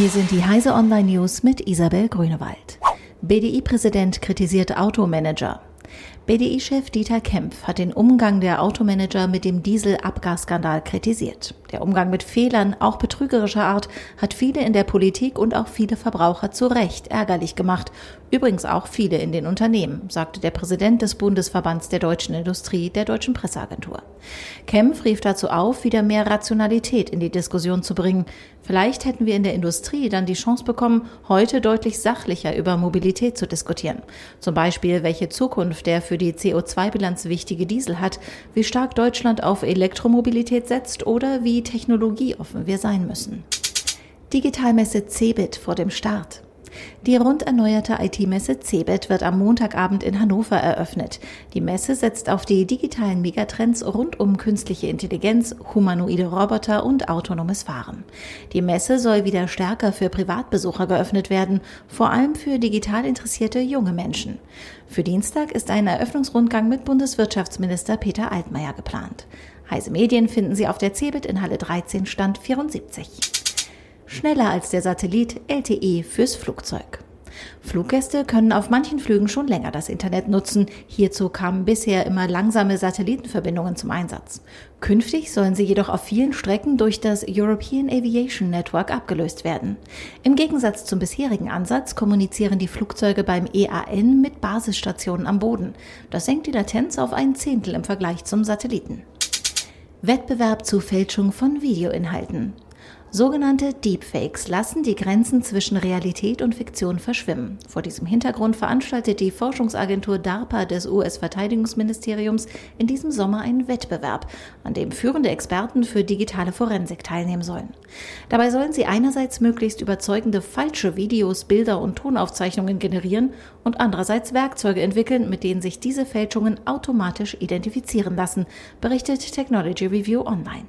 Hier sind die Heise Online News mit Isabel Grünewald. BDI-Präsident kritisiert Automanager. BDI-Chef Dieter Kempf hat den Umgang der Automanager mit dem Dieselabgasskandal kritisiert. Der Umgang mit Fehlern, auch betrügerischer Art, hat viele in der Politik und auch viele Verbraucher zu Recht ärgerlich gemacht. Übrigens auch viele in den Unternehmen, sagte der Präsident des Bundesverbands der deutschen Industrie der Deutschen Presseagentur. Kempf rief dazu auf, wieder mehr Rationalität in die Diskussion zu bringen. Vielleicht hätten wir in der Industrie dann die Chance bekommen, heute deutlich sachlicher über Mobilität zu diskutieren. Zum Beispiel, welche Zukunft der für die CO2-Bilanz wichtige Diesel hat, wie stark Deutschland auf Elektromobilität setzt oder wie technologieoffen wir sein müssen. Digitalmesse CeBIT vor dem Start. Die rund erneuerte IT-Messe CeBIT wird am Montagabend in Hannover eröffnet. Die Messe setzt auf die digitalen Megatrends rund um künstliche Intelligenz, humanoide Roboter und autonomes Fahren. Die Messe soll wieder stärker für Privatbesucher geöffnet werden, vor allem für digital interessierte junge Menschen. Für Dienstag ist ein Eröffnungsrundgang mit Bundeswirtschaftsminister Peter Altmaier geplant. Heise Medien finden Sie auf der CeBIT in Halle 13 Stand 74 schneller als der Satellit LTE fürs Flugzeug. Fluggäste können auf manchen Flügen schon länger das Internet nutzen. Hierzu kamen bisher immer langsame Satellitenverbindungen zum Einsatz. Künftig sollen sie jedoch auf vielen Strecken durch das European Aviation Network abgelöst werden. Im Gegensatz zum bisherigen Ansatz kommunizieren die Flugzeuge beim EAN mit Basisstationen am Boden. Das senkt die Latenz auf ein Zehntel im Vergleich zum Satelliten. Wettbewerb zu Fälschung von Videoinhalten. Sogenannte Deepfakes lassen die Grenzen zwischen Realität und Fiktion verschwimmen. Vor diesem Hintergrund veranstaltet die Forschungsagentur DARPA des US-Verteidigungsministeriums in diesem Sommer einen Wettbewerb, an dem führende Experten für digitale Forensik teilnehmen sollen. Dabei sollen sie einerseits möglichst überzeugende falsche Videos, Bilder und Tonaufzeichnungen generieren und andererseits Werkzeuge entwickeln, mit denen sich diese Fälschungen automatisch identifizieren lassen, berichtet Technology Review Online.